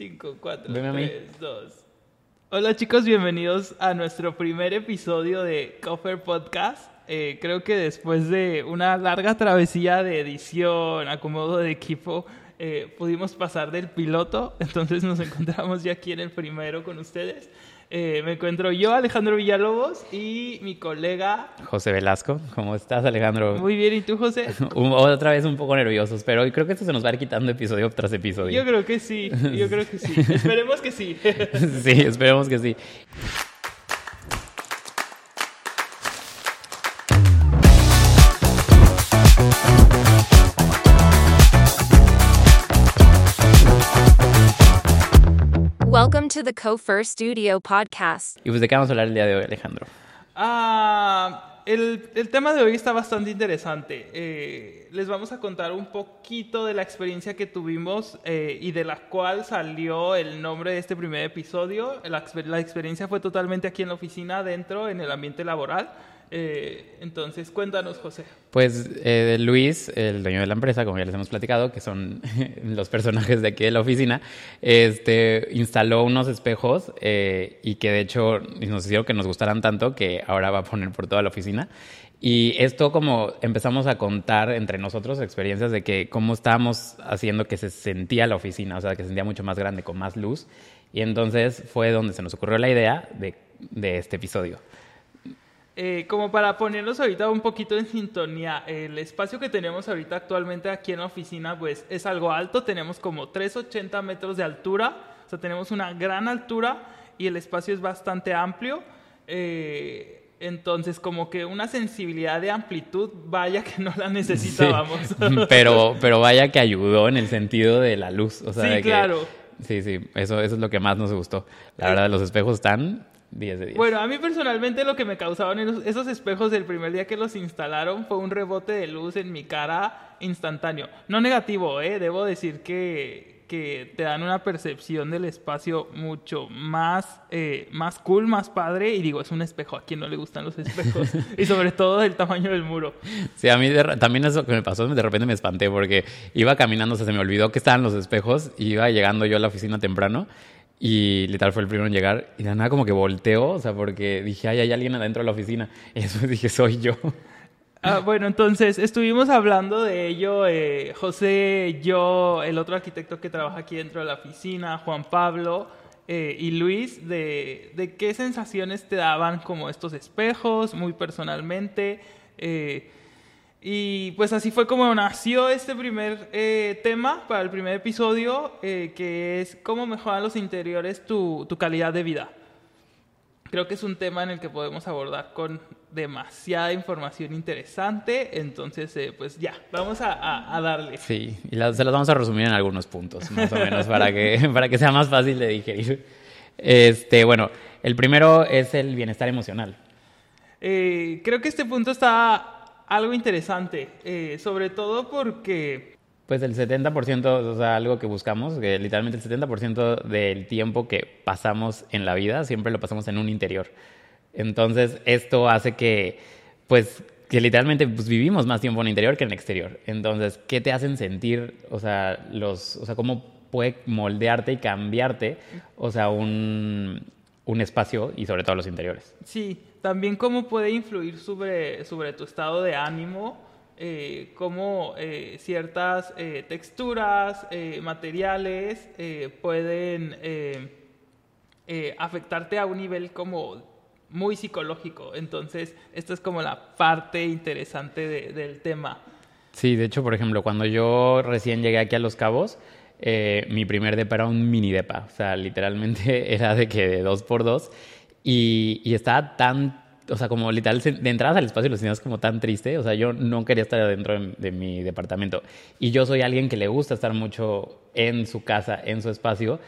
5, 4, Veme a mí. 3, 2. Hola chicos, bienvenidos a nuestro primer episodio de Coffer Podcast. Eh, creo que después de una larga travesía de edición, acomodo de equipo, eh, pudimos pasar del piloto, entonces nos encontramos ya aquí en el primero con ustedes. Eh, me encuentro yo, Alejandro Villalobos, y mi colega... José Velasco, ¿cómo estás, Alejandro? Muy bien, ¿y tú, José? Otra vez un poco nerviosos, pero creo que esto se nos va a ir quitando episodio tras episodio. Yo creo que sí, yo creo que sí. Esperemos que sí. Sí, esperemos que sí. To the Cofer Studio podcast. ¿Y pues de qué vamos a hablar el día de hoy, Alejandro? Ah, el, el tema de hoy está bastante interesante. Eh, les vamos a contar un poquito de la experiencia que tuvimos eh, y de la cual salió el nombre de este primer episodio. La, la experiencia fue totalmente aquí en la oficina, dentro, en el ambiente laboral. Eh, entonces, cuéntanos, José. Pues eh, Luis, el dueño de la empresa, como ya les hemos platicado, que son los personajes de aquí de la oficina, este, instaló unos espejos eh, y que de hecho nos hicieron que nos gustaran tanto que ahora va a poner por toda la oficina. Y esto como empezamos a contar entre nosotros experiencias de que cómo estábamos haciendo que se sentía la oficina, o sea, que se sentía mucho más grande, con más luz. Y entonces fue donde se nos ocurrió la idea de, de este episodio. Eh, como para ponernos ahorita un poquito en sintonía, el espacio que tenemos ahorita actualmente aquí en la oficina pues es algo alto, tenemos como 380 metros de altura, o sea, tenemos una gran altura y el espacio es bastante amplio. eh, entonces, como que una sensibilidad de amplitud, vaya que no la necesitábamos. pero, pero vaya que ayudó en el sentido de la luz. O sea, Sí, de que- claro. sí, sí, eso, eso es lo que más nos gustó. La verdad, los espejos están 10 de 10. Bueno, a mí personalmente lo que me causaban esos, espejos del primer día que los instalaron fue un rebote de luz en mi cara instantáneo. No negativo, ¿eh? Debo decir que, que te dan una percepción del espacio mucho más, eh, más cool, más padre. Y digo, es un espejo. ¿A quien no le gustan los espejos? y sobre todo del tamaño del muro. Sí, a mí de también eso que me pasó, de repente me espanté porque iba caminando, o sea, se me olvidó que estaban los espejos y iba llegando yo a la oficina temprano y literal fue el primero en llegar y de nada como que volteo, o sea, porque dije, ay, hay alguien adentro de la oficina. Y después dije, soy yo. Ah, bueno, entonces estuvimos hablando de ello, eh, José, yo, el otro arquitecto que trabaja aquí dentro de la oficina, Juan Pablo eh, y Luis, de, de qué sensaciones te daban como estos espejos, muy personalmente. eh, y pues así fue como nació este primer eh, tema para el primer episodio, eh, que es cómo mejoran los interiores tu, tu calidad de vida. Creo que es un tema en el que podemos abordar con demasiada información interesante, entonces eh, pues ya, vamos a, a- a darle. Sí, y se las vamos a resumir en algunos puntos, más o menos, para que, para que sea más fácil de digerir. Este, bueno, el primero es el bienestar emocional. Creo que este punto está algo interesante, eh, sobre todo porque Pues el 70%, o sea, algo que buscamos, que literalmente el 70% del tiempo que pasamos en la vida siempre lo pasamos en un interior. Entonces, esto hace que, pues, que literalmente pues, vivimos más tiempo en el interior que en el exterior. Entonces, ¿qué te hacen sentir? O sea, los, o sea cómo puede moldearte y cambiarte, o sea, un, un espacio y sobre todo los interiores. Sí, también cómo puede influir sobre, sobre tu estado de ánimo, eh, cómo eh, ciertas eh, texturas, eh, materiales pueden afectarte a un nivel como muy psicológico. Entonces, esta es como la parte interesante de- del tema. Sí, de hecho, por ejemplo, cuando yo recién llegué aquí a Los Cabos, eh, mi primer depa era un mini depa. O sea, literalmente era de que de dos por dos. Y, y estaba tan, o sea, como literal, de entradas al espacio lo tenías como tan triste. O sea, yo no quería estar adentro de, de mi departamento. Y yo soy alguien que le gusta estar mucho en su casa, en su espacio.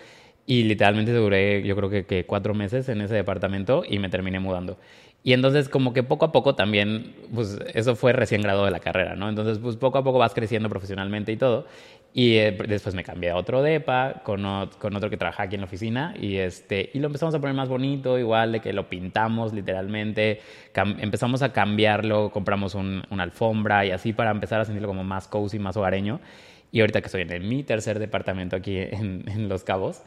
Y literalmente duré, yo creo que, que cuatro meses en ese departamento y me terminé mudando. Y entonces como que poco a poco también, pues eso fue recién graduado de la carrera, ¿no? Entonces pues poco a poco vas creciendo profesionalmente y todo. Y eh, después me cambié a otro DEPA con, con otro que trabaja aquí en la oficina y, este, y lo empezamos a poner más bonito, igual de que lo pintamos literalmente, empezamos a cambiarlo, compramos un- una alfombra y así para empezar a sentirlo como más cozy, más hogareño. Y ahorita que estoy en mi tercer departamento aquí en, en Los Cabos,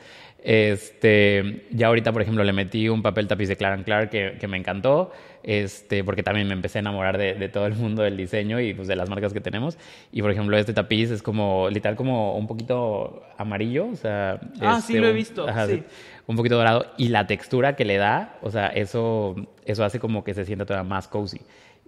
este, ya ahorita, por ejemplo, le metí un papel tapiz de Clark Clark que, que, me encantó, este, porque también me empecé a enamorar de, de, todo el mundo del diseño y pues, de las marcas que tenemos. Y, por ejemplo, este tapiz es como, literal, como un poquito amarillo. O sea, ah, este, sí, lo he visto. Ajá, sí. Un poquito dorado. Y la textura que le da, o sea, eso, eso hace como que se sienta todavía más cozy.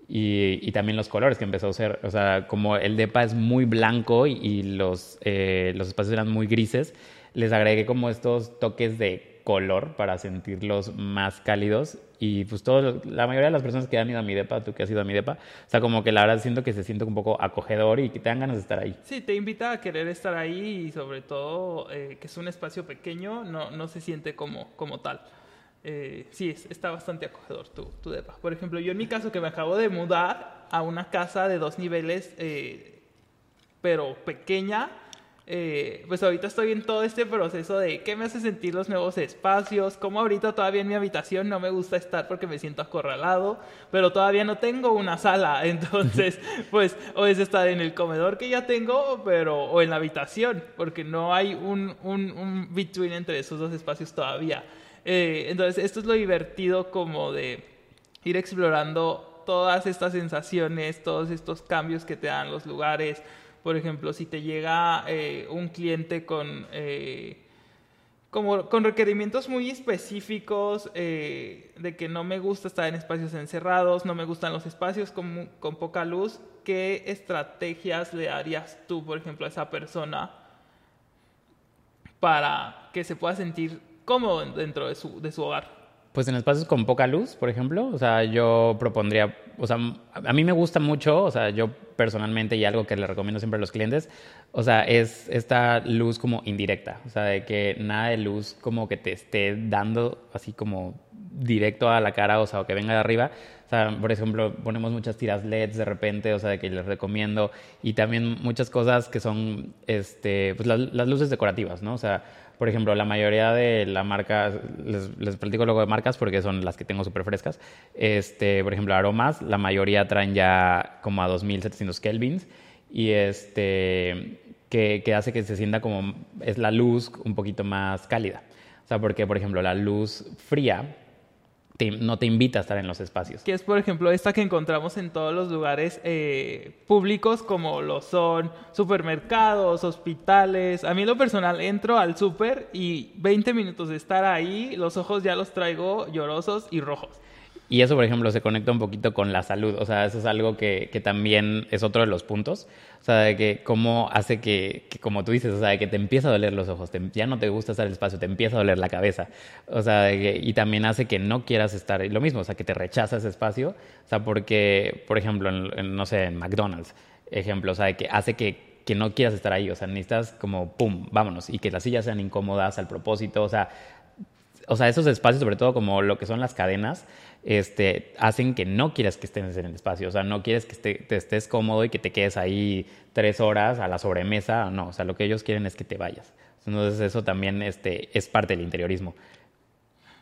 Y, y, también los colores que empezó a ser, o sea, como el depa es muy blanco y, y los, eh, los espacios eran muy grises, les agregué como estos toques de color para sentirlos más cálidos y pues todo, la mayoría de las personas que han ido a mi depa, tú que has ido a mi depa, o sea, como que la verdad siento que se siente un poco acogedor y que te dan ganas de estar ahí. Sí, te invita a querer estar ahí y sobre todo eh, que es un espacio pequeño, no, no se siente como, como tal. Eh, sí, es, está bastante acogedor tu, tu depa. Por ejemplo, yo en mi caso que me acabo de mudar a una casa de dos niveles, eh, pero pequeña, eh, pues ahorita estoy en todo este proceso de qué me hace sentir los nuevos espacios, como ahorita todavía en mi habitación no me gusta estar porque me siento acorralado, pero todavía no tengo una sala, entonces pues o es estar en el comedor que ya tengo, pero o en la habitación, porque no hay un, un, un between entre esos dos espacios todavía. Eh, entonces esto es lo divertido como de ir explorando todas estas sensaciones, todos estos cambios que te dan los lugares, por ejemplo, si te llega eh, un cliente con, eh, como, con requerimientos muy específicos de que no me gusta estar en espacios encerrados, no me gustan los espacios con, con poca luz, ¿qué estrategias le darías tú, por ejemplo, a esa persona para que se pueda sentir cómodo dentro de su, de su hogar? Pues en espacios con poca luz, por ejemplo, o sea, yo propondría, o sea, a mí me gusta mucho, o sea, yo personalmente y algo que le recomiendo siempre a los clientes, o sea, es esta luz como indirecta, o sea, de que nada de luz como que te esté dando así como directo a la cara, o sea, o que venga de arriba. O sea, por ejemplo, ponemos muchas tiras LEDs de repente, o sea, de que les recomiendo, y también muchas cosas que son, este, pues las, las luces decorativas, ¿no? O sea, por ejemplo, la mayoría de la marca, les, les platico luego de marcas porque son las que tengo súper frescas. Este, por ejemplo, aromas, la mayoría traen ya como a 2700 kelvins y este, que, que hace que se sienta como, es la luz un poquito más cálida. O sea, porque, por ejemplo, la luz fría te, no te invita a estar en los espacios. Que es, por ejemplo, esta que encontramos en todos los lugares eh, públicos, como lo son supermercados, hospitales. A mí, lo personal, entro al súper y 20 minutos de estar ahí, los ojos ya los traigo llorosos y rojos. Y eso, por ejemplo, se conecta un poquito con la salud. O sea, eso es algo que, que también es otro de los puntos. O sea, de que cómo hace que, que, como tú dices, o sea, de que te empieza a doler los ojos, ya no te gusta estar en el espacio, te empieza a doler la cabeza. O sea, y también hace que no quieras estar, lo mismo, o sea, que te rechaza ese espacio. O sea, porque, por ejemplo, no sé, en McDonald's, ejemplo, o sea, de que hace que, que no quieras estar ahí. O sea, necesitas como, pum, vámonos. Y que las sillas sean incómodas al propósito. O sea, o sea, esos espacios, sobre todo como lo que son las cadenas, este, hacen que no quieras que estés en el espacio. O sea, no quieres que te estés cómodo y que te quedes ahí tres horas a la sobremesa. No, o sea, lo que ellos quieren es que te vayas. Entonces, eso también este, es parte del interiorismo.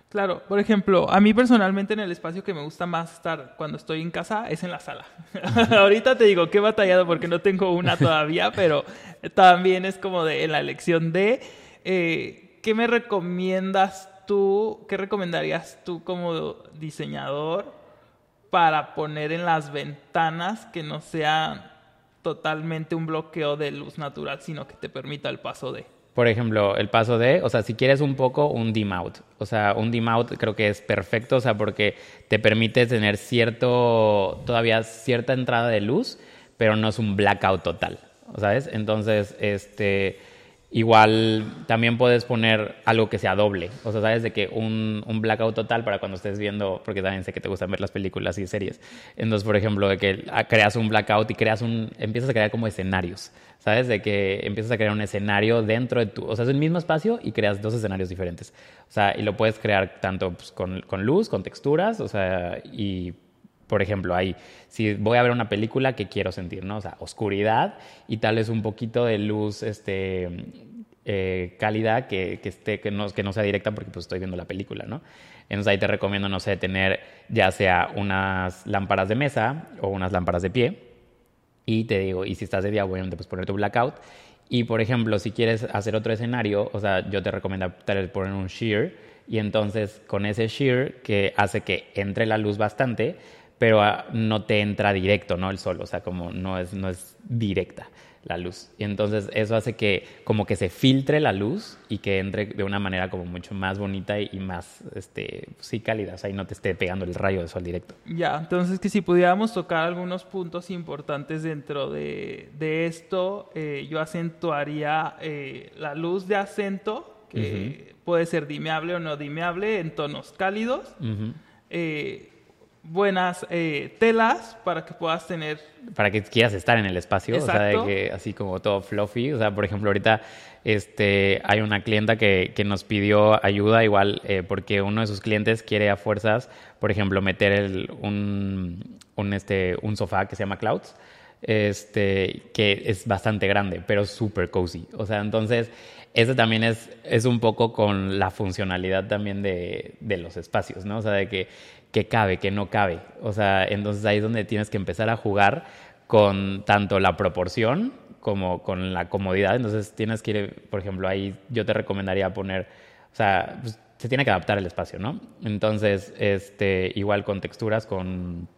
Claro, por ejemplo, a mí personalmente en el espacio que me gusta más estar cuando estoy en casa es en la sala. Ahorita te digo que he batallado porque no tengo una todavía, pero también es como de en la elección de eh, ¿qué me recomiendas tú, qué recomendarías tú como diseñador para poner en las ventanas que no sea totalmente un bloqueo de luz natural, sino que te permita el paso de? Por ejemplo, el paso de, o sea, si quieres un poco un dim out, o sea, un dim out creo que es perfecto, o sea, porque te permite tener cierto, todavía cierta entrada de luz, pero no es un blackout total, ¿sabes? Entonces, este Igual también puedes poner algo que sea doble. O sea, sabes de que un, un, blackout total para cuando estés viendo, porque también sé que te gustan ver las películas y series. Entonces, por ejemplo, de que creas un blackout y creas un, empiezas a crear como escenarios. ¿Sabes? De que empiezas a crear un escenario dentro de tu, o sea, es el mismo espacio y creas dos escenarios diferentes. O sea, y lo puedes crear tanto pues, con, con luz, con texturas, o sea, y por ejemplo, ahí, si voy a ver una película, ¿qué quiero sentir? ¿no? O sea, oscuridad y tal vez un poquito de luz este, eh, cálida que, que, esté, que, no, que no sea directa porque pues, estoy viendo la película, ¿no? Entonces ahí te recomiendo, no sé, tener ya sea unas lámparas de mesa o unas lámparas de pie. Y te digo, y si estás de día, obviamente, pues poner tu blackout. Y por ejemplo, si quieres hacer otro escenario, o sea, yo te recomiendo poner un shear y entonces con ese shear que hace que entre la luz bastante, pero ah, no te entra directo, ¿no? El sol, o sea, como no es, no es directa la luz. Y entonces eso hace que como que se filtre la luz y que entre de una manera como mucho más bonita y más, este, sí, cálida, o sea, y no te esté pegando el rayo de sol directo. Ya, entonces que si pudiéramos tocar algunos puntos importantes dentro de, de esto, eh, yo acentuaría eh, la luz de acento, que puede ser dimeable o no dimeable, en tonos cálidos buenas eh, telas para que puedas tener... Para que quieras estar en el espacio, o sea, de que así como todo fluffy, o sea, por ejemplo, ahorita este, hay una clienta que, que nos pidió ayuda igual eh, porque uno de sus clientes quiere a fuerzas, por ejemplo, meter el, un, un, este, un sofá que se llama Clouds, este, que es bastante grande, pero súper cozy. O sea, entonces, eso también es, es un poco con la funcionalidad también de, de los espacios, ¿no? O sea, de que que cabe, que no cabe. O sea, entonces ahí es donde tienes que empezar a jugar con tanto la proporción como con la comodidad. Entonces tienes que ir, por ejemplo, ahí yo te recomendaría poner, o sea, pues, se tiene que adaptar el espacio, ¿no? Entonces, este, igual con texturas, con,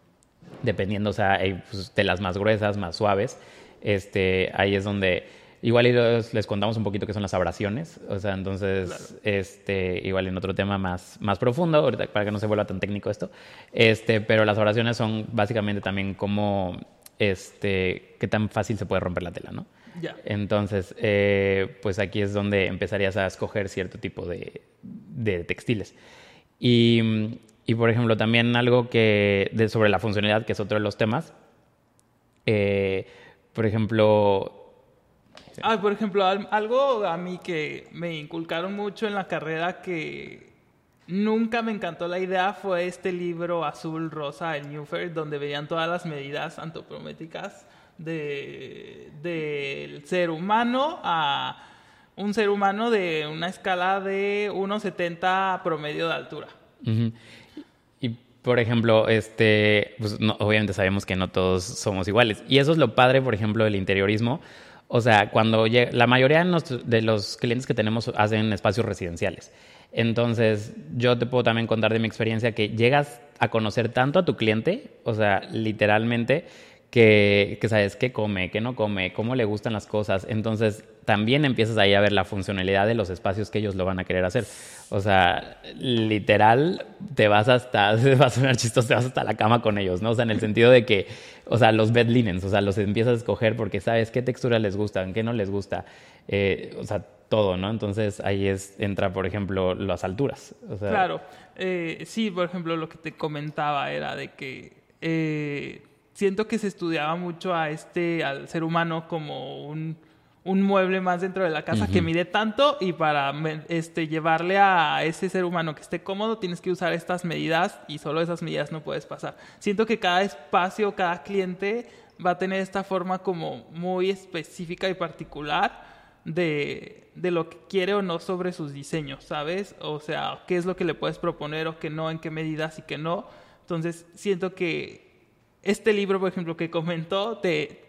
dependiendo, o sea, hay pues, telas más gruesas, más suaves, este, ahí es donde Igual les, contamos un poquito qué son las abrasiones, o sea, entonces, este, igual en otro tema más, más profundo, ahorita para que no se vuelva tan técnico esto, este, pero las abrasiones son básicamente también como, este, qué tan fácil se puede romper la tela, ¿no? Ya. Entonces, eh, pues aquí es donde empezarías a escoger cierto tipo de, de textiles. Y, y, por ejemplo, también algo que, de, sobre la funcionalidad, que es otro de los temas, eh, por ejemplo, Ah, por ejemplo, algo a mí que me inculcaron mucho en la carrera que nunca me encantó la idea fue este libro azul rosa, el Newfer, donde veían todas las medidas antropométricas del ser humano a un ser humano de una escala de 1,70 promedio de altura. Y por ejemplo, este, pues obviamente sabemos que no todos somos iguales. Y eso es lo padre, por ejemplo, del interiorismo o sea, cuando la mayoría de los clientes que tenemos hacen espacios residenciales. Entonces, yo te puedo también contar de mi experiencia que llegas a conocer tanto a tu cliente, o sea, literalmente, que, sabes qué come, qué no come, cómo le gustan las cosas. Entonces, también empiezas ahí a ver la funcionalidad de los espacios que ellos lo van a querer hacer. O sea, literal, te vas hasta, vas a sonar chistoso, te vas hasta la cama con ellos, ¿no? O sea, en el sentido de que, o sea, los bed linens, o sea, los empiezas a escoger porque sabes qué textura les gusta, qué no les gusta, eh, o sea, todo, ¿no? Entonces ahí es, entra, por ejemplo, las alturas. claro, eh, sí, por ejemplo, lo que te comentaba era de que eh, siento que se estudiaba mucho a este, al ser humano como un, un mueble más dentro de la casa que mide tanto y para este, llevarle a ese ser humano que esté cómodo tienes que usar estas medidas y solo esas medidas no puedes pasar. Siento que cada espacio, cada cliente va a tener esta forma como muy específica y particular de, de, lo que quiere o no sobre sus diseños, ¿sabes? O sea, qué es lo que le puedes proponer o qué no, en qué medidas y qué no. Entonces, siento que este libro, por ejemplo, que comentó, te...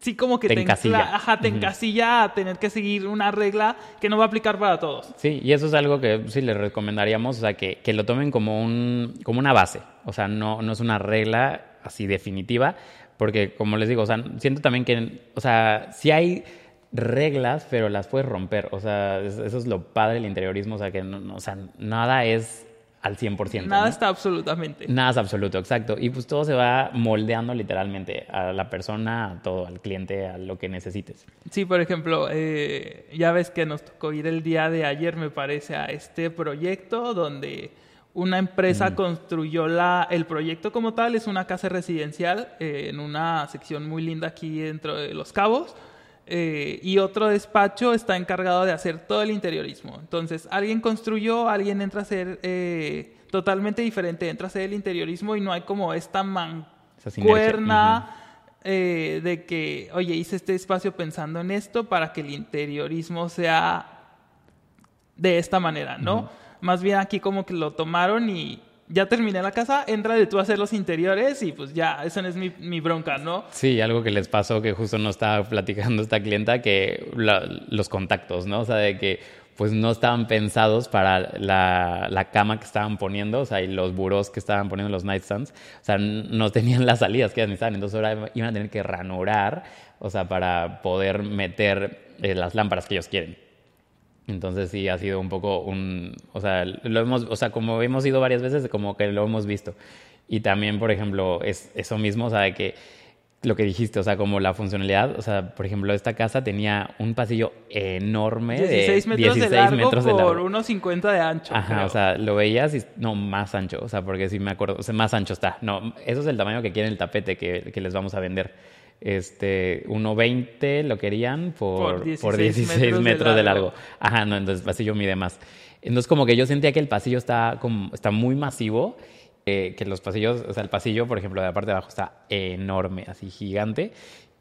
Sí, como que te, encasilla. ajá, te encasilla a tener que seguir una regla que no va a aplicar para todos. Sí, y eso es algo que sí les recomendaríamos, o sea, que, que lo tomen como, un, como una base. O sea, no, no es una regla así definitiva, porque como les digo, o sea, siento también que, o sea, sí hay reglas, pero las puedes romper. O sea, eso es lo padre del interiorismo, o sea, que no, o sea, nada es al 100%. Nada está absolutamente. Nada es absoluto, exacto. Y pues todo se va moldeando literalmente a la persona, a todo, al cliente, a lo que necesites. Sí, por ejemplo, eh, ya ves que nos tocó ir el día de ayer, me parece, a este proyecto donde una empresa construyó la, el proyecto como tal, es una casa residencial eh, en una sección muy linda aquí dentro de Los Cabos eh, y otro despacho está encargado de hacer todo el interiorismo. Entonces, alguien construyó, alguien entra a ser eh, totalmente diferente, entra a hacer el interiorismo y no hay como esta mancuerna eh, de que, oye, hice este espacio pensando en esto para que el interiorismo sea de esta manera, ¿no? Más bien aquí como que lo tomaron y ya terminé la casa, entra de tú a hacer los interiores y pues ya, esa no es mi, bronca, ¿no? Sí, algo que les pasó que justo nos estaba platicando esta clienta, que los contactos, ¿no? O sea, de que pues no estaban pensados para la, la cama que estaban poniendo, o sea, y los burós que estaban poniendo los nightstands, o sea, no tenían las salidas que necesitaban, entonces ahora iban a tener que ranurar, o sea, para poder meter eh, las lámparas que ellos quieren. Entonces sí ha sido un poco un, o sea, lo hemos, o sea, como hemos ido varias veces, como que lo hemos visto. Y también, por ejemplo, es eso mismo, o sea, de que lo que dijiste, o sea, como la funcionalidad, o sea, por ejemplo, esta casa tenía un pasillo enorme 16 de metros 16 de largo metros de por largo. unos 50 de ancho. Ajá, creo. o sea, lo veías y no, más ancho, o sea, porque sí me acuerdo, o sea, más ancho está. No, eso es el tamaño que quiere el tapete que, que les vamos a vender. Este, 1.20 lo querían por, Por por 16 16, metros, metros de de largo. Ajá, no, entonces el pasillo mide más. Entonces como que yo sentía que el pasillo está, como, está muy masivo, eh, que los pasillos, o sea, el pasillo, por ejemplo, de la parte de abajo está enorme, así gigante.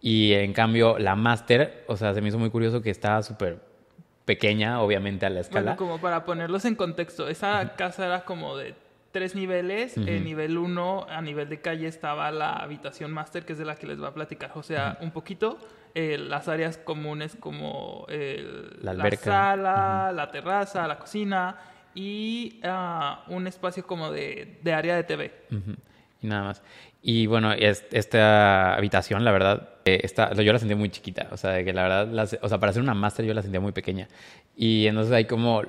Y en cambio la Master, o sea, se me hizo muy curioso que estaba súper pequeña, obviamente a la escala. Bueno, como para ponerlos en contexto, esa casa era como de tres niveles. En nivel uno, a nivel de calle, estaba la habitación máster, que es de la que les va a platicar José un poquito. Eh, las áreas comunes como el- La sala, la terraza, la cocina y ah, un espacio como de, de área de TV. Y nada más. Y bueno, es- esta habitación, la verdad, eh, está, yo la sentí muy chiquita. O sea, que la verdad, las- o sea, para hacer una máster yo la sentía muy pequeña. Y entonces hay como,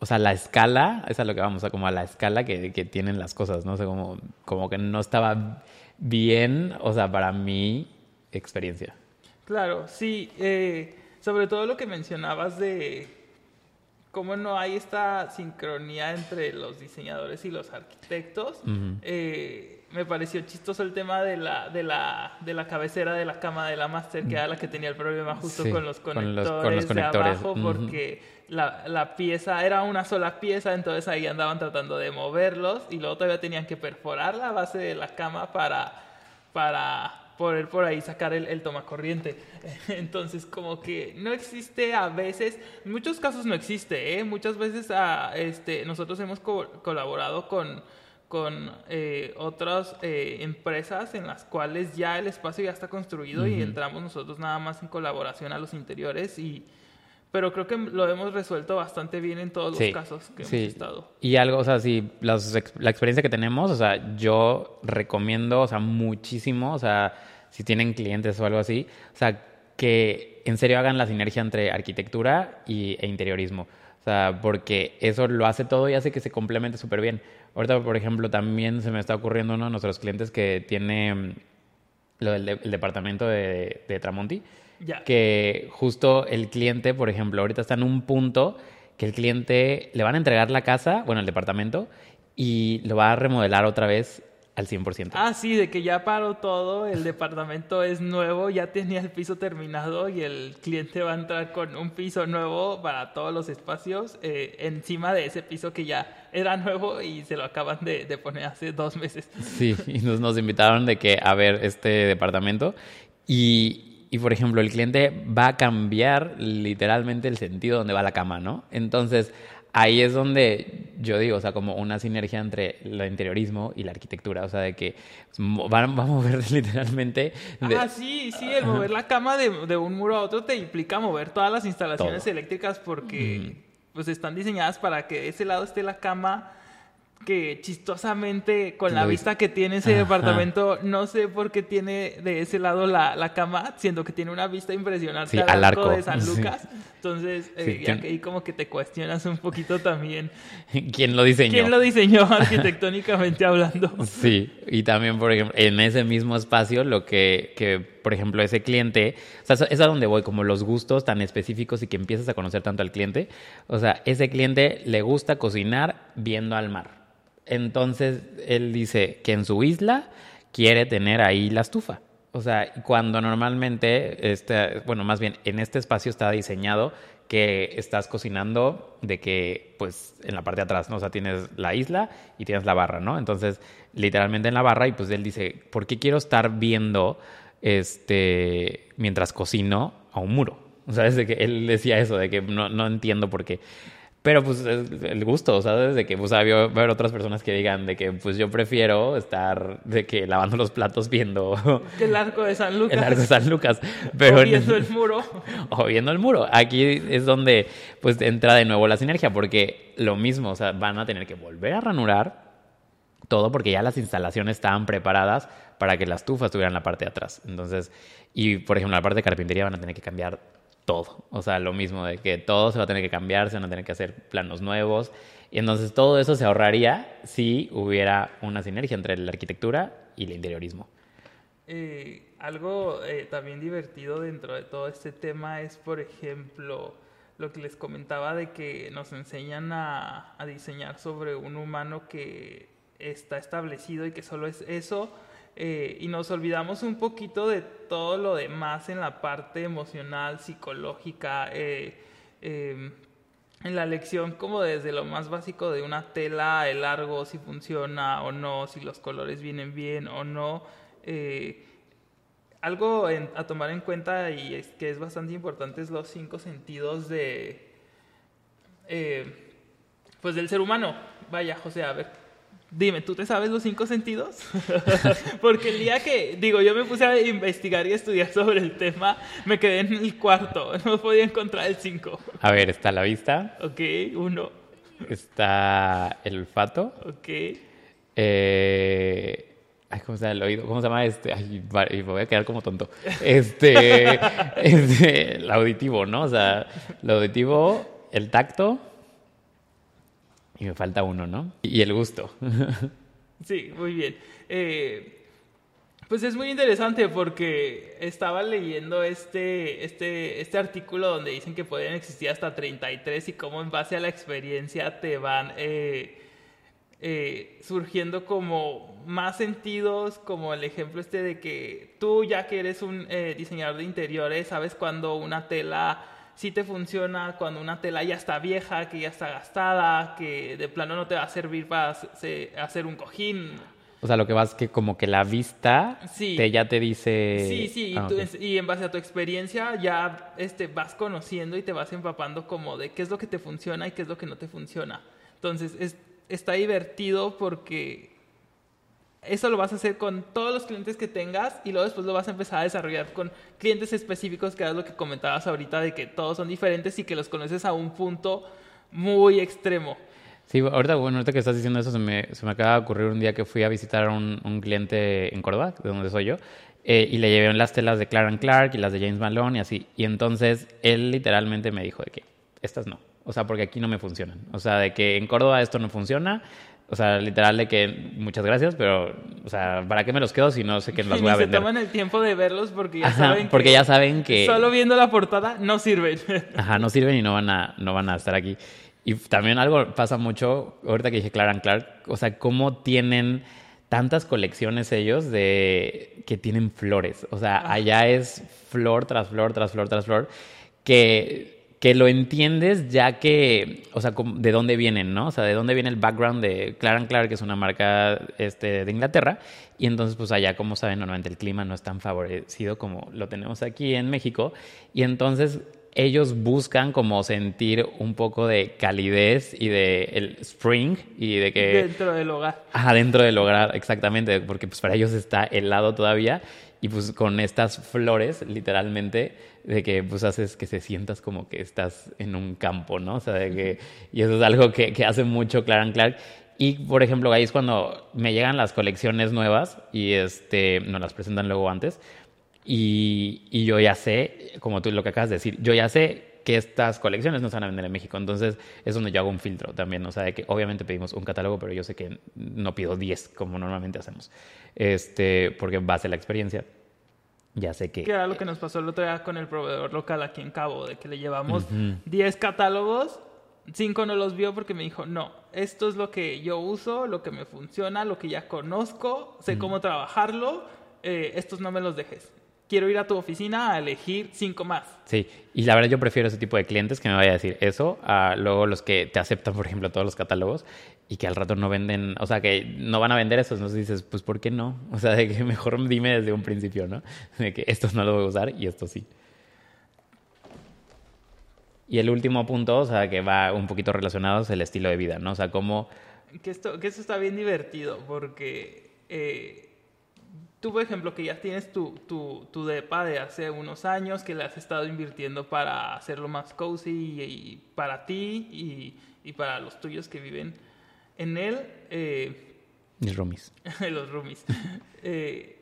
o sea, la escala, es a lo que vamos, a como a la escala que, que tienen las cosas, ¿no? O sea, como, como que no estaba bien, o sea, para mi experiencia. Claro, sí. eh, sobre todo lo que mencionabas de cómo no hay esta sincronía entre los diseñadores y los arquitectos. Ujú. eh, me pareció chistoso el tema de la, de la, de la cabecera de la cama de la Master, que era la que tenía el problema justo Sí, con los con conectores, los- con los conectores, de abajo, ujú. porque la, la pieza era una sola pieza, entonces ahí andaban tratando de moverlos y luego todavía tenían que perforar la base de la cama para, para poder por ahí sacar el, el tomacorriente. Entonces, como que no existe a veces, en muchos casos no existe, ¿eh? Muchas veces ah, este, nosotros hemos co- colaborado con, con eh, otras eh, empresas en las cuales ya el espacio ya está construido y entramos nosotros nada más en colaboración a los interiores y... Pero creo que lo hemos resuelto bastante bien en todos Sí, los casos que sí. hemos estado. Y algo, o sea, sí, las la experiencia que tenemos, o sea, yo recomiendo, o sea, muchísimo, o sea, si tienen clientes o algo así, o sea, que en serio hagan la sinergia entre arquitectura y, e interiorismo. O sea, porque eso lo hace todo y hace que se complemente súper bien. Ahorita, por ejemplo, también se me está ocurriendo uno de nuestros clientes que tiene mm, lo del de- el departamento de, de Tramonti Que justo el cliente, por ejemplo, ahorita está en un punto que el cliente le van a entregar la casa, bueno, el departamento, y lo va a remodelar otra vez al 100%. Ah, sí, de que ya paró todo, el departamento es nuevo, ya tenía el piso terminado y el cliente va a entrar con un piso nuevo para todos los espacios eh, encima de ese piso que ya era nuevo y se lo acaban de, de poner hace dos meses. Sí, y nos, nos invitaron de que a ver este departamento y, y, por ejemplo, el cliente va a cambiar literalmente el sentido donde va la cama, ¿no? Entonces, ahí es donde yo digo, o sea, como una sinergia entre el interiorismo y la arquitectura, o sea, de que van, va a mover literalmente... de- Ah, sí, sí, el mover la cama de, de un muro a otro te implica mover todas las instalaciones Todo. eléctricas porque pues están diseñadas para que de ese lado esté la cama que chistosamente con la vista que tiene ese Ajá. departamento no sé por qué tiene de ese lado la, la cama siendo que tiene una vista impresionante Sí, al, arco, de San Sí. Lucas entonces Sí, eh, ¿quién- ahí como que te cuestionas un poquito también ¿Quién lo diseñó? quién lo diseñó arquitectónicamente hablando Sí, y también, por ejemplo, en ese mismo espacio, lo que, que, por ejemplo, ese cliente, o sea, es a donde voy, como los gustos tan específicos y que empiezas a conocer tanto al cliente. O sea, ese cliente le gusta cocinar viendo al mar. Entonces, él dice que en su isla quiere tener ahí la estufa. O sea, cuando normalmente, este, bueno, más bien, en este espacio está diseñado que estás cocinando de que, pues, en la parte de atrás, ¿no? O sea, tienes la isla y tienes la barra, ¿no? Entonces, literalmente en la barra, y pues él dice, ¿por qué quiero estar viendo, este, mientras cocino a un muro? O sea, es de que él decía eso, de que no, no entiendo por qué. Pero pues es el gusto, ¿sabes? De que pues va a haber otras personas que digan de que pues yo prefiero estar de que lavando los platos viendo El arco de San Lucas. el arco de San Lucas. Pero o viendo el muro. o viendo el muro. Aquí es donde pues entra de nuevo la sinergia, porque lo mismo, o sea, van a tener que volver a ranurar todo porque ya las instalaciones estaban preparadas para que la estufa estuviera en la parte de atrás. Entonces, y por ejemplo, la parte de carpintería van a tener que cambiar todo. O sea, lo mismo de que todo se va a tener que cambiar, se van a tener que hacer planos nuevos. Y entonces todo eso se ahorraría si hubiera una sinergia entre la arquitectura y el interiorismo. Eh, algo eh, también divertido dentro de todo este tema es, por ejemplo, lo que les comentaba de que nos enseñan a, a diseñar sobre un humano que está establecido y que solo es eso. Eh, y nos olvidamos un poquito de todo lo demás en la parte emocional, psicológica, eh, eh, en la lección como desde lo más básico de una tela, el largo, si funciona o no, si los colores vienen bien o no. eh, algo a tomar en cuenta y que es bastante importante es los cinco sentidos de pues del ser humano. Vaya, José, a ver, dime, ¿tú te sabes los cinco sentidos? Porque el día que, digo, yo me puse a investigar y estudiar sobre el tema, me quedé en el cuarto, no podía encontrar el cinco. A ver, está la vista, Ok, uno, está el olfato, ok, eh, ay, ¿cómo se llama el oído? ¿Cómo se llama este? Ay, me voy a quedar como tonto. Este, este, el auditivo, ¿no? O sea, el auditivo, el tacto me falta uno, ¿no? Y el gusto. Sí, muy bien. Eh, pues es muy interesante porque estaba leyendo este, este, este artículo donde dicen que pueden existir hasta 33 y cómo en base a la experiencia te van eh, eh, surgiendo como más sentidos, como el ejemplo este de que tú ya que eres un diseñador de interiores, sabes cuando una tela sí te funciona, cuando una tela ya está vieja, que ya está gastada, que de plano no te va a servir para hace- hacer un cojín. O sea, lo que vas que como que la vista Sí. te, ya te dice... Sí, sí, y, Ah, tú- y en base a tu experiencia ya este, vas conociendo y te vas empapando como de qué es lo que te funciona y qué es lo que no te funciona. Entonces, es, está divertido porque eso lo vas a hacer con todos los clientes que tengas y luego después lo vas a empezar a desarrollar con clientes específicos, que es lo que comentabas ahorita de que todos son diferentes y que los conoces a un punto muy extremo. Sí, ahorita, bueno, ahorita que estás diciendo eso, se me, se me acaba de ocurrir un día que fui a visitar a un, un cliente en Córdoba, de donde soy yo, eh, y le llevé las telas de Clark Clark y las de James Malone y así. Y entonces él literalmente me dijo de que estas no, o sea, porque aquí no me funcionan. O sea, de que en Córdoba esto no funciona. O sea, literal de que muchas gracias, pero, o sea, ¿para qué me los quedo si no sé que las Y voy a ni se vender? toman el tiempo de verlos porque ya Ajá, saben porque que ya saben que... solo viendo la portada no sirven. Ajá, no sirven y no van a, no van a estar aquí. Y también algo pasa mucho, ahorita que dije Clark Clark, o sea, cómo tienen tantas colecciones ellos de que tienen flores. O sea, allá es flor tras flor, tras flor, tras flor, que, que lo entiendes ya que, o sea, de dónde vienen, ¿no? O sea, de dónde viene el background de Clark Clark, que es una marca este, de Inglaterra. Y entonces, pues allá, como saben, normalmente el clima no es tan favorecido como lo tenemos aquí en México. Y entonces ellos buscan como sentir un poco de calidez y de el spring y de que dentro del hogar. Ajá, dentro del hogar, exactamente, porque pues para ellos está helado todavía y pues con estas flores, literalmente, de que pues haces que se sientas como que estás en un campo, ¿no? O sea, de que, y eso es algo que, que hace mucho Clark Clark. Y, por ejemplo, ahí es cuando me llegan las colecciones nuevas y este, nos las presentan luego antes. Y, y yo ya sé, como tú lo que acabas de decir, yo ya sé que estas colecciones no se van a vender en México. Entonces es donde yo hago un filtro también. O sea, de que obviamente pedimos un catálogo, pero yo sé que no pido 10 como normalmente hacemos. Este, porque en base a la experiencia, ya sé que... Que era lo que nos pasó el otro día con el proveedor local aquí en Cabo, de que le llevamos 10 catálogos, 5 no los vio porque me dijo, no, esto es lo que yo uso, lo que me funciona, lo que ya conozco, sé cómo trabajarlo, eh, estos no me los dejes. Quiero ir a tu oficina a elegir 5 más. Sí, y la verdad yo prefiero ese tipo de clientes que me vaya a decir eso a luego los que te aceptan, por ejemplo, todos los catálogos y que al rato no venden, o sea, que no van a vender esos, entonces dices, pues ¿por qué no? O sea, de que mejor dime desde un principio, ¿no? De que estos no los voy a usar y estos sí. Y el último punto, o sea, que va un poquito relacionado es el estilo de vida, ¿no? O sea, cómo... Que esto, que esto está bien divertido porque eh, tú, por ejemplo, que ya tienes tu, tu, tu depa de hace unos años, que le has estado invirtiendo para hacerlo más cozy y, para ti y, y, para los tuyos que viven en él. Eh, los roomies. los roomies. eh,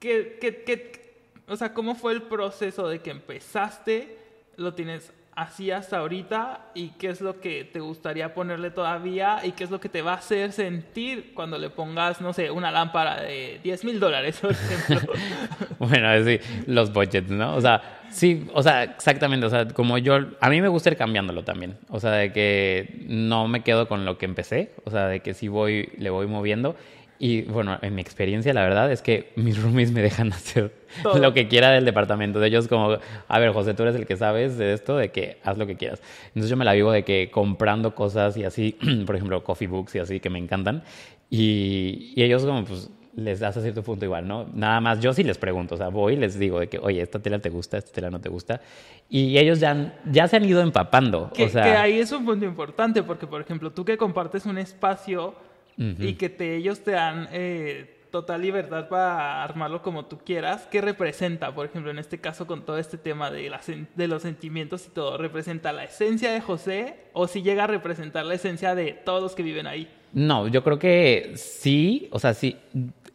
¿qué, qué, qué, o sea, ¿cómo fue el proceso de que empezaste? Lo tienes así hasta ahorita y qué es lo que te gustaría ponerle todavía y qué es lo que te va a hacer sentir cuando le pongas, no sé, una lámpara de 10 mil dólares, por ejemplo. bueno, sí, los budgets, ¿no? O sea, sí, o sea, exactamente, o sea, como yo, a mí me gusta ir cambiándolo también, o sea, de que no me quedo con lo que empecé, o sea, de que sí voy, le voy moviendo y bueno, en mi experiencia, la verdad es que mis roomies me dejan hacer lo que quiera del departamento. De ellos, como, a ver, José, tú eres el que sabes de esto, de que haz lo que quieras. Entonces, yo me la vivo de que comprando cosas y así, por ejemplo, coffee books y así, que me encantan. Y, y ellos, como, pues, les das a cierto punto igual, ¿no? Nada más, yo sí les pregunto, o sea, voy y les digo de que, oye, esta tela te gusta, esta tela no te gusta. Y ellos ya, ya se han ido empapando. Que, o sea, que ahí es un punto importante, porque, por ejemplo, tú que compartes un espacio y que te, ellos te dan eh, total libertad para armarlo como tú quieras. ¿Qué representa, por ejemplo, en este caso con todo este tema de, las, de los sentimientos y todo? ¿Representa la esencia de José o si llega a representar la esencia de todos los que viven ahí? No, yo creo que sí, o sea, sí.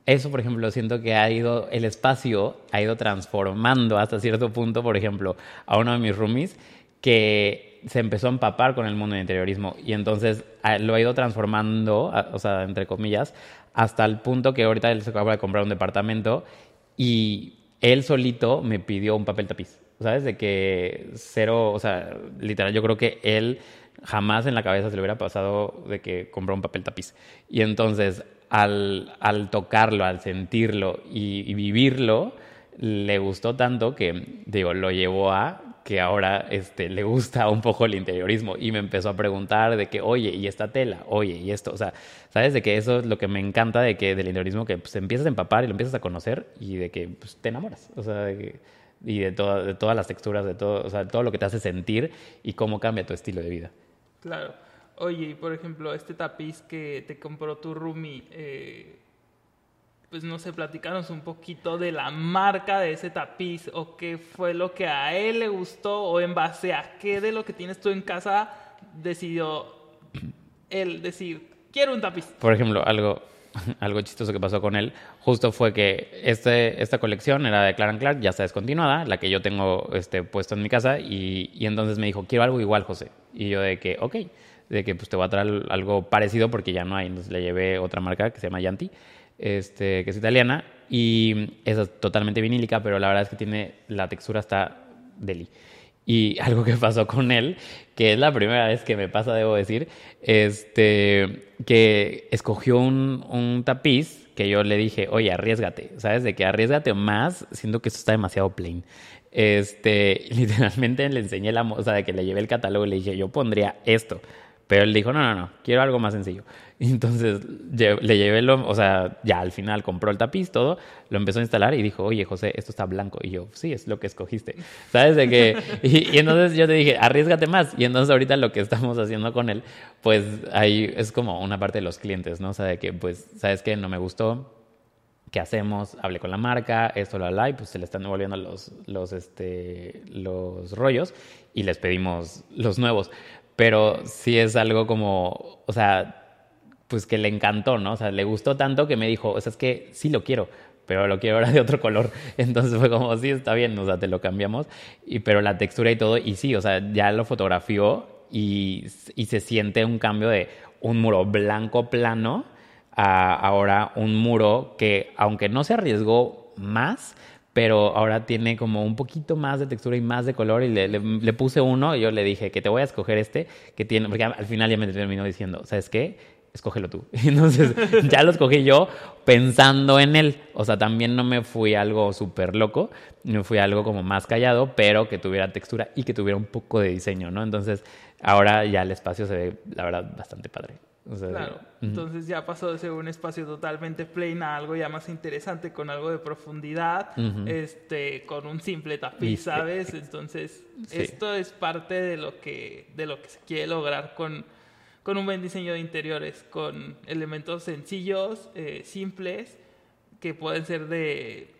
Eso, por ejemplo, siento que ha ido, el espacio ha ido transformando hasta cierto punto, por ejemplo, a uno de mis roomies que se empezó a empapar con el mundo del interiorismo y entonces lo ha ido transformando, o sea, entre comillas, hasta el punto que ahorita él se acaba de comprar un departamento y él solito me pidió un papel tapiz, ¿sabes? De que cero, o sea, literal, yo creo que él jamás en la cabeza se le hubiera pasado de que compró un papel tapiz. Y entonces, al, al tocarlo, al sentirlo y, y vivirlo, le gustó tanto que, digo, lo llevó a que ahora este, le gusta un poco el interiorismo y me empezó a preguntar de que, oye, ¿y esta tela? Oye, ¿y esto? O sea, ¿sabes? De que eso es lo que me encanta de que del interiorismo, que pues, empiezas a empapar y lo empiezas a conocer y de que pues, te enamoras. O sea, y de, de todas las texturas, de todo, o sea, todo lo que te hace sentir y cómo cambia tu estilo de vida. Claro. Oye, y por ejemplo, este tapiz que te compró tu roomie, eh, pues no sé, platicarnos un poquito de la marca de ese tapiz o qué fue lo que a él le gustó o en base a qué de lo que tienes tú en casa decidió él decir, quiero un tapiz. Por ejemplo, algo, algo chistoso que pasó con él, justo fue que este, esta colección era de Clark Clark, ya está descontinuada, la que yo tengo este, puesto en mi casa, y, y entonces me dijo, quiero algo igual, José. Y yo de que, ok, de que pues te voy a traer algo parecido porque ya no hay. Entonces le llevé otra marca que se llama Yanti este, que es italiana, y es totalmente vinílica, pero la verdad es que tiene la textura hasta deli. Y algo que pasó con él, que es la primera vez que me pasa, debo decir, este, que escogió un, un tapiz que yo le dije, oye, arriesgate, ¿sabes? De que arriesgate más, siento que esto está demasiado plain. Este, literalmente le enseñé la, o de que le llevé el catálogo y le dije, yo pondría esto. Pero él dijo, no, no, no, quiero algo más sencillo. entonces le llevé, lo, o sea, ya al final compró el tapiz, todo, lo empezó a instalar y dijo, oye, José, esto está blanco. Y yo, sí, es lo que escogiste. ¿Sabes? De que, y, entonces yo te dije, arriesgate más. Y entonces ahorita lo que estamos haciendo con él, pues ahí es como una parte de los clientes, ¿no? O sea, de que, pues, ¿sabes qué? No me gustó. ¿Qué hacemos? Hablé con la marca, esto, la, la, y pues se le están devolviendo los, los, este, los rollos y les pedimos los nuevos pero sí es algo como, o sea, pues que le encantó, ¿no? O sea, le gustó tanto que me dijo, o sea, es que sí lo quiero, pero lo quiero ahora de otro color. Entonces fue como, sí, está bien, o sea, te lo cambiamos, y, pero la textura y todo, y sí, o sea, ya lo fotografió y, y se siente un cambio de un muro blanco plano a ahora un muro que, aunque no se arriesgó más, pero ahora tiene como un poquito más de textura y más de color y le, le, puse uno y yo le dije que te voy a escoger este que tiene, porque al final ya me terminó diciendo, ¿sabes qué? Escógelo tú. Entonces ya lo escogí yo pensando en él. O sea, también no me fui algo súper loco, me fui algo como más callado, pero que tuviera textura y que tuviera un poco de diseño, ¿no? Entonces ahora ya el espacio se ve, la verdad, bastante padre. O sea, Claro, entonces ya pasó de ser un espacio totalmente plain a algo ya más interesante, con algo de profundidad, este, con un simple tapiz, ¿sabes? Entonces, Sí. esto es parte de lo que, de lo que se quiere lograr con, con un buen diseño de interiores, con elementos sencillos, eh, simples, que pueden ser de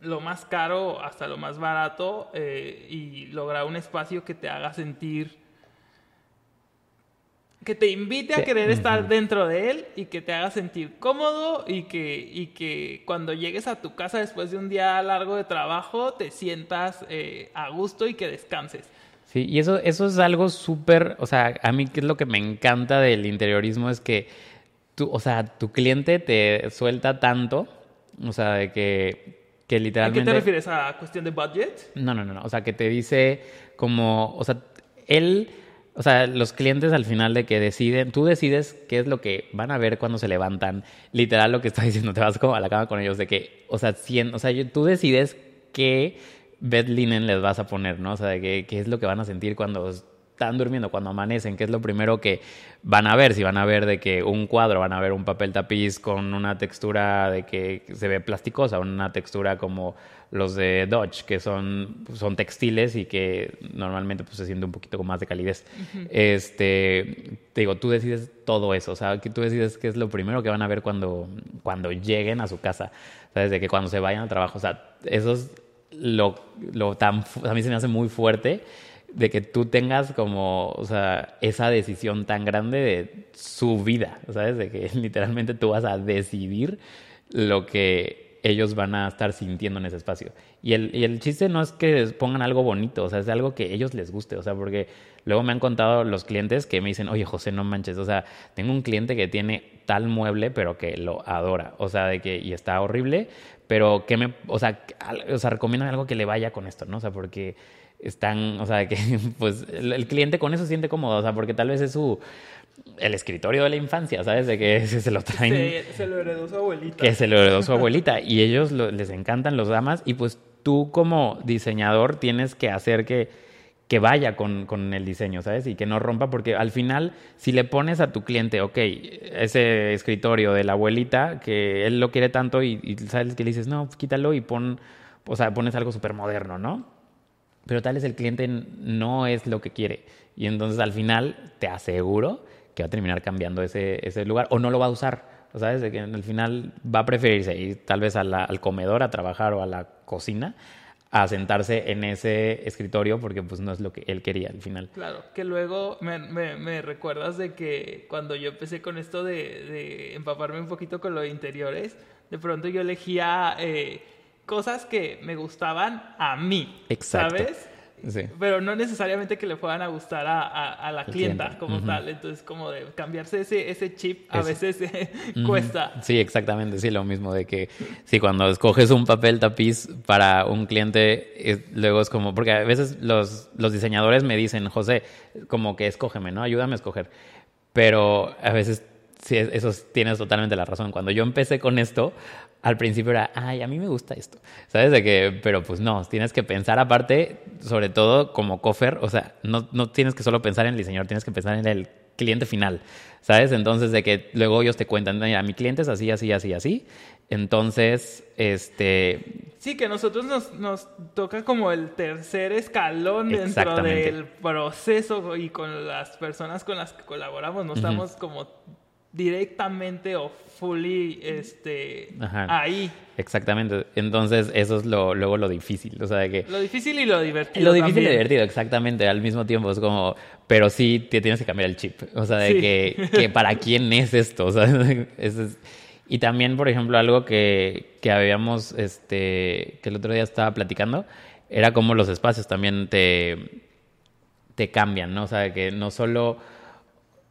lo más caro hasta lo más barato eh, y lograr un espacio que te haga sentir que te invite a Sí, querer estar dentro de él y que te haga sentir cómodo y que, y que cuando llegues a tu casa después de un día largo de trabajo te sientas eh, a gusto y que descanses. Sí, y eso, eso es algo súper, o sea, a mí que es lo que me encanta del interiorismo es que tú, o sea, tu cliente te suelta tanto, o sea, de que, que ¿A literalmente... qué te refieres? ¿A cuestión de budget? No, no, no, no. O sea, que te dice como, o sea, él, o sea, los clientes al final de que deciden, tú decides qué es lo que van a ver cuando se levantan. Literal lo que está diciendo, te vas como a la cama con ellos de que, o sea, cien, o sea, tú decides qué bed linen les vas a poner, ¿no? O sea, de que- qué es lo que van a sentir cuando están durmiendo, cuando amanecen, qué es lo primero que van a ver, si van a ver de que un cuadro, van a ver un papel tapiz con una textura de que se ve plasticosa, una textura como los de Dodge, que son, son textiles y que normalmente pues, se siente un poquito con más de calidez. Este, te digo, tú decides todo eso, o sea, que tú decides qué es lo primero que van a ver cuando, cuando lleguen a su casa, ¿sabes? De que cuando se vayan al trabajo, o sea, eso es lo, lo tan, a mí se me hace muy fuerte de que tú tengas como, o sea, esa decisión tan grande de su vida, ¿sabes? De que literalmente tú vas a decidir lo que ellos van a estar sintiendo en ese espacio. Y el, y el chiste no es que pongan algo bonito, o sea, es algo que ellos les guste, o sea, porque luego me han contado los clientes que me dicen, oye, José, no manches, o sea, tengo un cliente que tiene tal mueble, pero que lo adora, o sea, de que, y está horrible, pero que me, o sea, o sea, recomiendan algo que le vaya con esto, ¿no? O sea, porque están, o sea, que pues el, cliente con eso siente cómodo, o sea, porque tal vez es su, el escritorio de la infancia, ¿sabes? De que se, se lo traen Se, se lo heredó su abuelita. que se lo heredó su abuelita y ellos lo- les encantan los damas y pues tú como diseñador tienes que hacer que, que vaya con, con el diseño, ¿sabes? Y que no rompa porque al final si le pones a tu cliente, ok, ese escritorio de la abuelita que él lo quiere tanto y, y sabes que le dices, no, pues quítalo y pon, o sea, pones algo súper moderno, ¿no? pero tal vez el cliente no es lo que quiere. Y entonces al final te aseguro que va a terminar cambiando ese, ese lugar o no lo va a usar. O sabes, que al final va a preferirse ir tal vez a la- al comedor a trabajar o a la cocina a sentarse en ese escritorio porque pues no es lo que él quería al final. Claro, que luego me, me- me recuerdas de que cuando yo empecé con esto de, de empaparme un poquito con lo de interiores, de pronto yo elegía eh, cosas que me gustaban a mí, Exacto. ¿sabes? Sí. Pero no necesariamente que le fueran a gustar a, a- a la clienta como Ujú. tal. Entonces, como de cambiarse ese, ese chip a Es- veces eh, Ujú. cuesta. Sí, exactamente, sí, lo mismo de que sí, cuando escoges un papel tapiz para un cliente, es- luego es como, porque a veces los, los diseñadores me dicen, José, como que escógeme, ¿no? Ayúdame a escoger. Pero a veces, sí, es- eso es- tienes totalmente la razón. Cuando yo empecé con esto, al principio era, ay, a mí me gusta esto, ¿sabes? De que, pero pues no, tienes que pensar aparte, sobre todo como cofer, o sea, no, no tienes que solo pensar en el diseñador, tienes que pensar en el cliente final, ¿sabes? Entonces, de que luego ellos te cuentan, mira, mi cliente es así, así, así, así. Entonces, este, Sí, que a nosotros nos, nos toca como el tercer escalón dentro del proceso y con las personas con las que colaboramos. No estamos como directamente o fully este, Ajá. ahí. exactamente. Entonces, eso es lo, luego lo difícil, o sea, de que... Lo difícil y lo divertido. Lo difícil y divertido, exactamente, al mismo tiempo es como, pero sí te tienes que cambiar el chip, o sea, de Sí. que, que para quién es esto, o sea, eso es- y también, por ejemplo, algo que, que habíamos, este, que el otro día estaba platicando, era como los espacios también te, te cambian, ¿no? O sea, que no solo,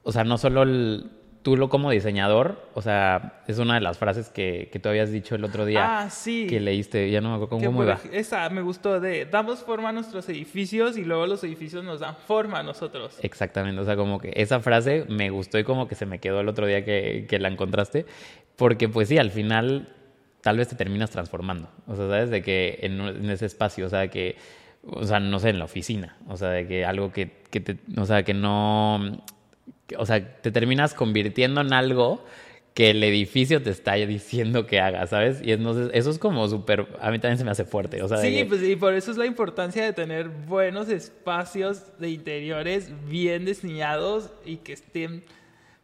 o sea, no solo el- tú lo como diseñador, o sea, es una de las frases que, que tú habías dicho el otro día Ah, sí. que leíste, ya no me acuerdo cómo iba. Esa me gustó de damos forma a nuestros edificios y luego los edificios nos dan forma a nosotros. Exactamente, o sea, como que esa frase me gustó y como que se me quedó el otro día que, que la encontraste, porque pues sí, al final tal vez te terminas transformando, o sea, ¿sabes? De que en, en ese espacio, o sea, que, o sea, no sé, en la oficina, o sea, de que algo que, que te, o sea, que no, o sea, te terminas convirtiendo en algo que el edificio te está diciendo que hagas, ¿sabes? Y entonces eso es como súper, a mí también se me hace fuerte, o sea, Sí, que- pues y por eso es la importancia de tener buenos espacios de interiores bien diseñados y que estén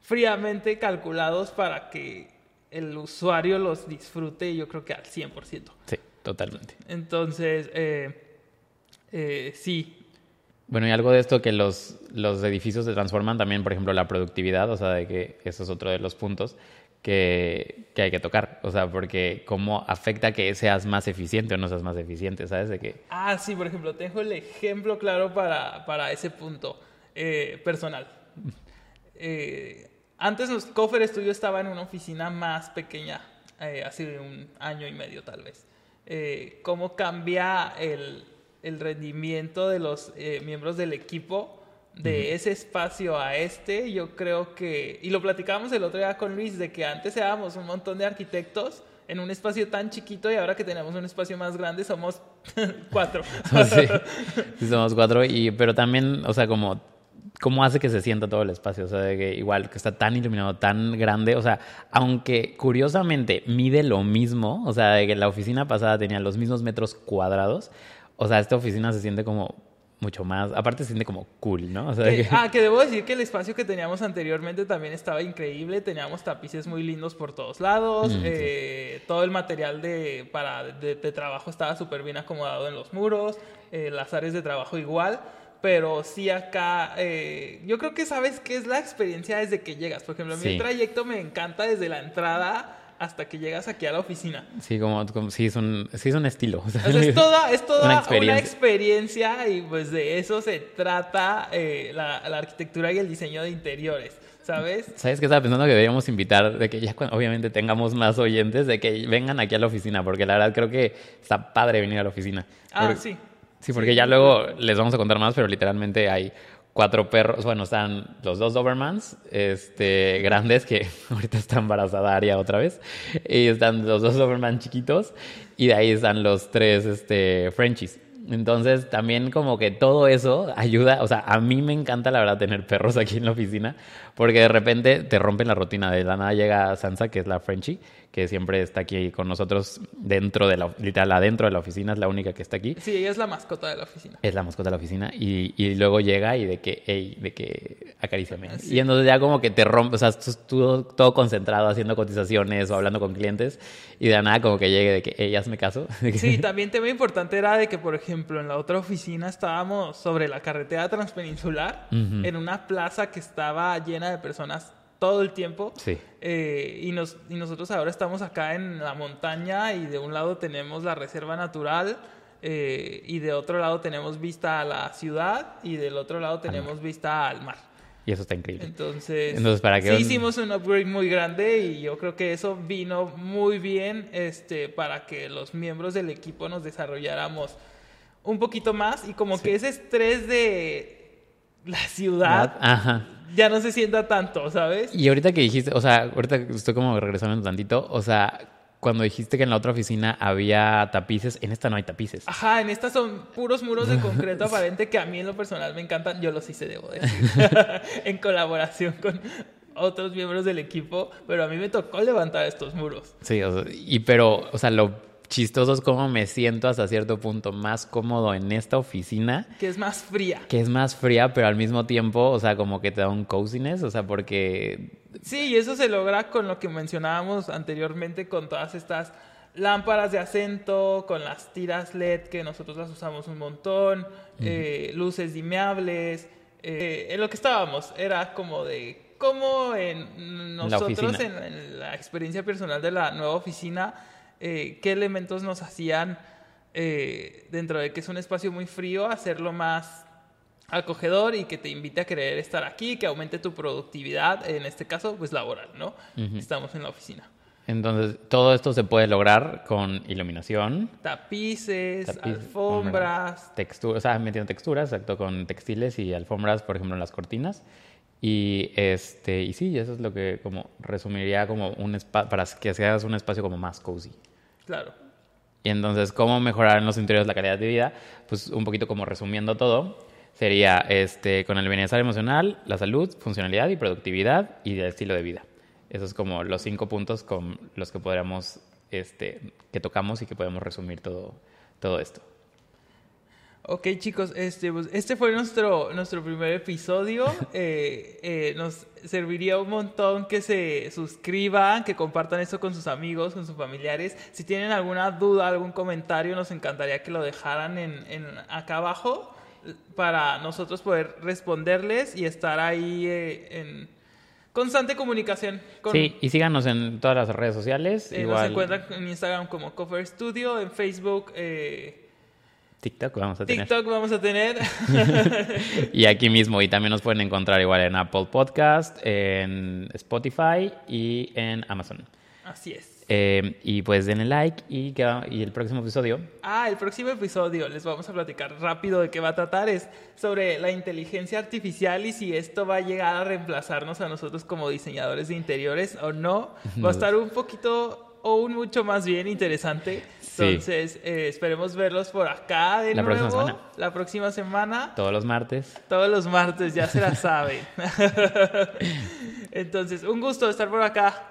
fríamente calculados para que el usuario los disfrute, yo creo que al 100%. sí, totalmente. Entonces, eh, eh, sí, Bueno, y algo de esto que los, los edificios se transforman también, por ejemplo, la productividad, o sea, de que eso es otro de los puntos que, que hay que tocar, o sea, porque cómo afecta que seas más eficiente o no seas más eficiente, ¿sabes? De que, Ah, sí, por ejemplo, tengo el ejemplo claro para, para ese punto eh, personal. Eh, antes los Coffer Studio estaba en una oficina más pequeña, eh, hace un año y medio tal vez. Eh, ¿Cómo cambia el, el rendimiento de los eh, miembros del equipo de ese espacio a este? Yo creo que, y lo platicábamos el otro día con Luis, de que antes éramos un montón de arquitectos en un espacio tan chiquito y ahora que tenemos un espacio más grande somos cuatro. sí, sí somos cuatro, y, pero también, o sea, como, cómo hace que se sienta todo el espacio, o sea, de que igual que está tan iluminado, tan grande, o sea, aunque curiosamente mide lo mismo, o sea, de que la oficina pasada tenía los mismos metros cuadrados, o sea, esta oficina se siente como mucho más, aparte se siente como cool, ¿no? O sea, Que- que- ah, que debo decir que el espacio que teníamos anteriormente también estaba increíble. Teníamos tapices muy lindos por todos lados. Mm, sí. eh, todo el material de, para, de, de trabajo estaba súper bien acomodado en los muros. eh, las áreas de trabajo igual. Pero sí acá, eh, yo creo que sabes qué es la experiencia desde que llegas. Por ejemplo, a mí Sí. el trayecto me encanta desde la entrada hasta que llegas aquí a la oficina. Sí, como, como sí, es un, sí es un estilo. o sea, O sea, es toda, es toda Una una, experiencia. y pues de eso se trata eh, la, la arquitectura y el diseño de interiores, ¿sabes? ¿Sabes qué estaba pensando? Que deberíamos invitar, de que ya cuando obviamente tengamos más oyentes, de que vengan aquí a la oficina, porque la verdad creo que está padre venir a la oficina. Ah, Porque- sí. Sí, porque ya luego les vamos a contar más, pero literalmente hay cuatro perros, bueno, están los dos Dobermans, este, grandes, que ahorita está embarazada Aria otra vez, y están los dos Doberman chiquitos, y de ahí están los tres, este, Frenchies. Entonces, también como que todo eso ayuda, o sea, a mí me encanta la verdad tener perros aquí en la oficina, porque de repente te rompen la rutina, de la nada llega Sansa, que es la Frenchie, que siempre está aquí con nosotros dentro de la, literal, adentro de la oficina, es la única que está aquí. Sí, ella es la mascota de la oficina. Es la mascota de la oficina y, y luego llega y de que, hey, de que acaríciame. Sí. Y entonces ya como que te rompe, o sea, estás tú todo concentrado haciendo cotizaciones o hablando con clientes y de la nada como que llegue de que, hey, hazme caso. Sí, también tema importante era de que, por ejemplo, en la otra oficina estábamos sobre la carretera transpeninsular, Ujú. en una plaza que estaba llena de personas todo el tiempo. Sí. Eh, y, nos, y nosotros ahora estamos acá en la montaña y de un lado tenemos la reserva natural eh, y de otro lado tenemos vista a la ciudad y del otro lado tenemos vista al mar. Y eso está increíble. Entonces, Entonces, para que sí hicimos un upgrade muy grande y yo creo que eso vino muy bien este, para que los miembros del equipo nos desarrolláramos un poquito más y como que ese estrés de la ciudad Ajá. ya no se sienta tanto, ¿sabes? Y ahorita que dijiste, o sea, ahorita estoy como regresando un tantito, o sea, cuando dijiste que en la otra oficina había tapices, en esta no hay tapices. Ajá, en estas son puros muros de concreto aparente que a mí en lo personal me encantan. Yo los hice, debo decir, en colaboración con otros miembros del equipo, pero a mí me tocó levantar estos muros. Sí, o sea, y pero, o sea, lo chistoso es cómo me siento hasta cierto punto más cómodo en esta oficina, Que es más fría. que es más fría, pero al mismo tiempo, o sea, como que te da un coziness, o sea, porque Sí, y eso se logra con lo que mencionábamos anteriormente, con todas estas lámparas de acento, con las tiras LED que nosotros las usamos un montón, eh, luces dimeables. eh, en lo que estábamos era como de cómo en nosotros, en la experiencia personal de la nueva oficina, eh, qué elementos nos hacían eh, dentro de que es un espacio muy frío, hacerlo más acogedor y que te invite a querer estar aquí, que aumente tu productividad, en este caso, pues laboral, ¿no? Estamos en la oficina. entonces todo esto se puede lograr con iluminación, Tapices, tapiz, alfombras. texturas, o sea, metiendo texturas, exacto, con textiles y alfombras, por ejemplo, en las cortinas. Y este, y sí, eso es lo que como resumiría como un espacio para que seas un espacio como más cozy. Claro. Y entonces, ¿cómo mejorar en los interiores la calidad de vida? Pues un poquito como resumiendo todo, sería este, con el bienestar emocional, la salud, funcionalidad y productividad y el estilo de vida. Esos como los cinco puntos con los que podríamos, este, que tocamos y que podemos resumir todo, todo esto. Ok chicos, este, pues, este fue nuestro, nuestro primer episodio. Eh, eh, nos serviría un montón que se suscriban, que compartan esto con sus amigos, con sus familiares. Si tienen alguna duda, algún comentario, nos encantaría que lo dejaran en, en acá abajo para nosotros poder responderles y estar ahí eh, en constante comunicación. Con, Sí, y síganos en todas las redes sociales. eh, Nos encuentran en Instagram como Cover Studio, en Facebook, eh, TikTok vamos a tener. TikTok vamos a tener. Y aquí mismo, y también nos pueden encontrar igual en Apple Podcast, en Spotify y en Amazon. Así es. Eh, y pues denle like y, y el próximo episodio Ah, el próximo episodio les vamos a platicar rápido de qué va a tratar. Es sobre la inteligencia artificial y si esto va a llegar a reemplazarnos a nosotros como diseñadores de interiores o no. Va a estar un poquito o un mucho más bien interesante. Sí. Entonces, eh, esperemos verlos por acá de La nuevo. próxima semana. La próxima semana. todos los martes. Todos los martes, ya se la saben. Entonces, un gusto estar por acá.